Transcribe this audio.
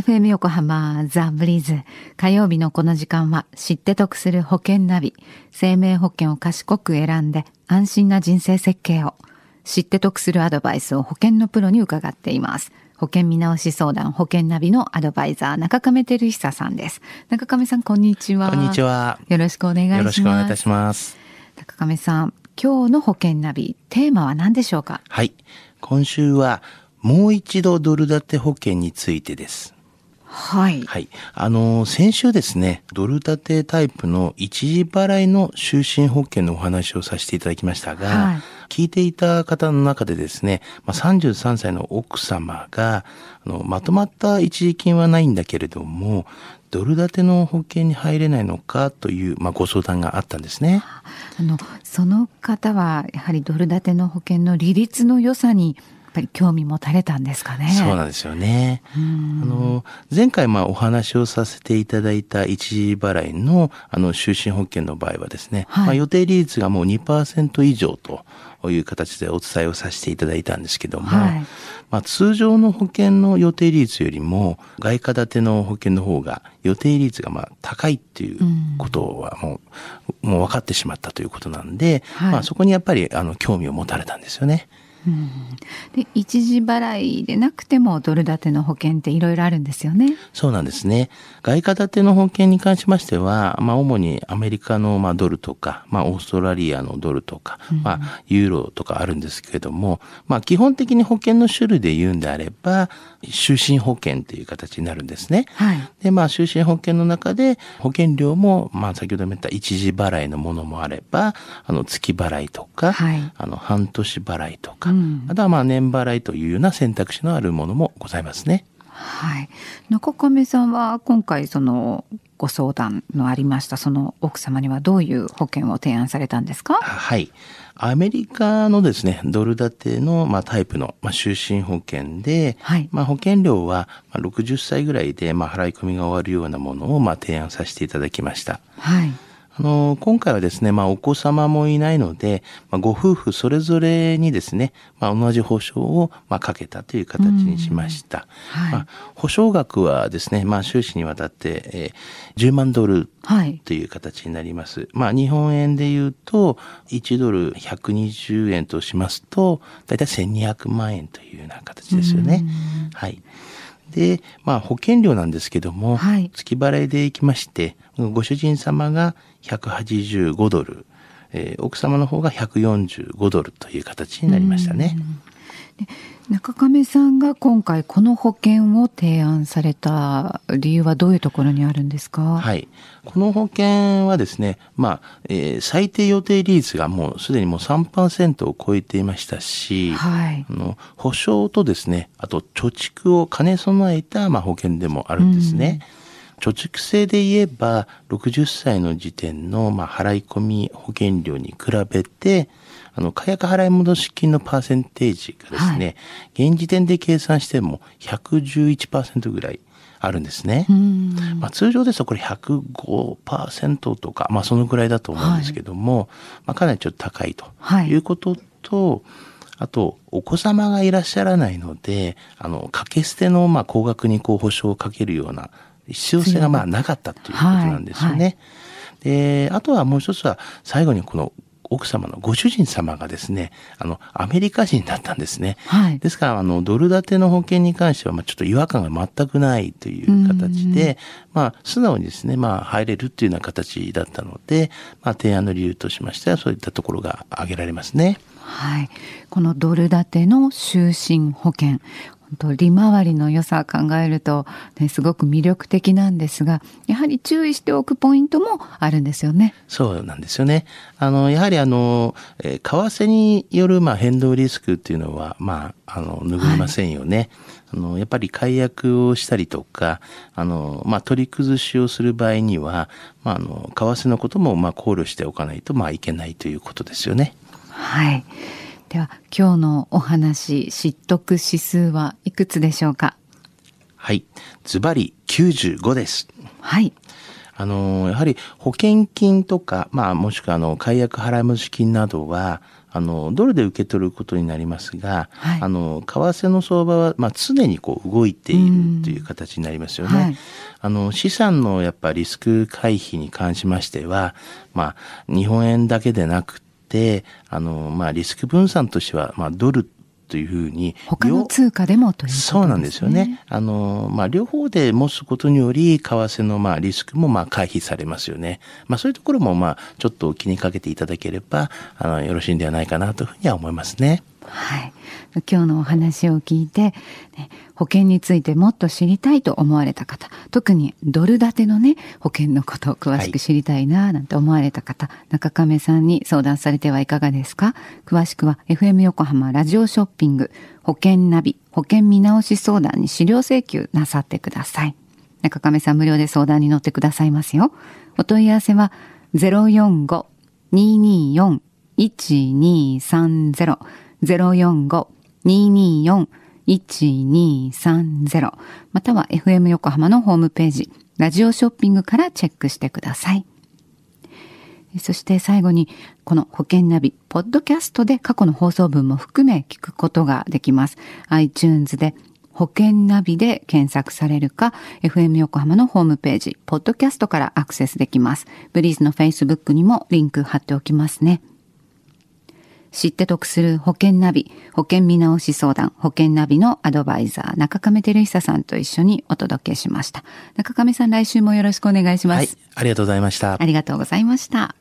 FM 横浜ザ・ブリーズ。火曜日のこの時間は知って得する保険ナビ。生命保険を賢く選んで安心な人生設計を。知って得するアドバイスを保険のプロに伺っています。保険見直し相談保険ナビのアドバイザー中亀照久さんです。中亀さんこんにちは。こんにちは。よろしくお願いします。よろしくお願いいたします。中亀さん今日の保険ナビテーマは何でしょうか？はい。今週はもう一度ドル建て保険についてですはい。はい。あの、先週ですね、ドル建てタイプの一時払いの就寝保険のお話をさせていただきましたが、はい聞いていた方の中でですね、まあ、33歳の奥様が、あの、まとまった一時金はないんだけれども、ドル建ての保険に入れないのかという、まあ、ご相談があったんですね。あのその方はやはりドル建ての保険の利率の良さにぱり興味持たれたんですかね。そうなんですよね。あの、前回まあお話をさせていただいた一時払いのあの就寝保険の場合はですね、はいまあ予定利率がもう2%以上という形でお伝えをさせていただいたんですけども、はいまあ通常の保険の予定利率よりも外貨建ての保険の方が予定利率がまあ高いっていうことはもう、もう分かってしまったということなんで、はいまあそこにやっぱりあの興味を持たれたんですよね。で一時払いでなくてもドル建ての保険っていろいろあるんですよね。そうなんですね。外貨建ての保険に関しましては、まあ、主にアメリカのまあドルとか、まあ、オーストラリアのドルとか、まあ、ユーロとかあるんですけれども、まあ、基本的に保険の種類で言うんであれば、就寝保険という形になるんですね。はい。で、まあ、就寝保険の中で、保険料も、まあ、先ほども言った一時払いのものもあれば、あの、月払いとか、はいあの、半年払いとか、うんあとはまあ、年払いというような選択肢のあるものもございますね。はい。中亀さんは今回そのご相談のありましたその奥様にはどういう保険を提案されたんですか？はい。アメリカのですね、ドル建ての、まあ、タイプの、まあ、就寝保険で、はいまあ、保険料は、まあ、60歳ぐらいで、まあ、払い込みが終わるようなものを、まあ、提案させていただきました。はい。あの、今回はですね、まあ、お子様もいないので、まあ、ご夫婦それぞれにですね、まあ、同じ保証を、まあ、かけたという形にしました。はいまあ、保証額はですね、まあ、収支にわたって、えー10万ドルはい。という形になります。まあ、日本円で言うと、1ドル120円としますと、だいたい1200万円というような形ですよね。はい。で、まあ、保険料なんですけども、はい月払いでいきまして、ご主人様が185ドル、えー奥様の方が145ドルという形になりましたね。中亀さんが今回この保険を提案された理由はどういうところにあるんですか？はい。この保険はですね、まあ、えー最低予定利率がもうすでにもう3%を超えていましたし、はいあの保証とですね、あと貯蓄を兼ね備えた、まあ、保険でもあるんですね。貯蓄制で言えば、60歳の時点の、まあ、払い込み保険料に比べて、あの、火薬払い戻し金のパーセンテージがですね、現時点で計算しても111%ぐらいあるんですね。うん。まあ、通常ですとこれ105%とか、まあ、そのぐらいだと思うんですけども、まあ、かなりちょっと高いとはいいうことと、あと、お子様がいらっしゃらないので、あの、掛け捨ての、まあ、高額にこう、保証をかけるような必要性が、まあ、なかったということなんですよね。はいで、あとはもう一つは、最後にこの、奥様のご主人様がですね、あの、アメリカ人だったんですね。はい。ですから、あの、ドル建ての保険に関しては、まあ、ちょっと違和感が全くないという形で、まあ、素直にですね、まあ、入れるっていうような形だったので、まあ、提案の理由としましては、そういったところが挙げられますね。はい。このドル建ての就寝保険。本当利回りの良さを考えると、ね、すごく魅力的なんですが、やはり注意しておくポイントもあるんですよね。そうなんですよね。あの、やはりあの、えー為替による、まあ、変動リスクっていうのは、まあ、あの、拭いませんよね。あの、やっぱり解約をしたりとか、あの、まあ、取り崩しをする場合には、まあ、あの、為替のことも、まあ、考慮しておかないと、まあ、いけないということですよね。はい。では、今日のお話、知得指数はいくつでしょうか？はい。ズバリ95です。はい。あの、やはり保険金とか、まあ、もしくはあの、解約払い戻し金などは、あの、ドルで受け取ることになりますが、はいあの、為替の相場は、まあ、常にこう動いているという形になりますよね。はいあの、資産のやっぱリスク回避に関しましては、まあ、日本円だけでなくて、あの、まあ、リスク分散としては、まあ、ドルというふうに、他の通貨でもというね。そうなんですよね。あの、まあ、両方で持つことにより、為替の、まあ、リスクも、まあ、回避されますよね。まあ、そういうところも、まあ、ちょっと気にかけていただければ、あの、よろしいんではないかなというふうには思いますね。はい。今日のお話を聞いて、ね、保険についてもっと知りたいと思われた方、特にドル建てのね、保険のことを詳しく知りたいな、なんて思われた方、中亀さんに相談されてはいかがですか？詳しくは FM 横浜ラジオショッピング、保険ナビ、保険見直し相談に資料請求なさってください。中亀さん無料で相談に乗ってくださいますよ。お問い合わせは045-224-1230 045-224-1230または FM 横浜のホームページ、ラジオショッピングからチェックしてください。そして最後に、この保険ナビ、ポッドキャストで過去の放送分も含め聞くことができます。iTunes で保険ナビで検索されるか、FM 横浜のホームページ、ポッドキャストからアクセスできます。ブリーズの Facebook にもリンク貼っておきますね。知って得する保険ナビ、保険見直し相談、保険ナビのアドバイザー、中亀照久さんと一緒にお届けしました。中亀さん来週もよろしくお願いします。はい。ありがとうございました。ありがとうございました。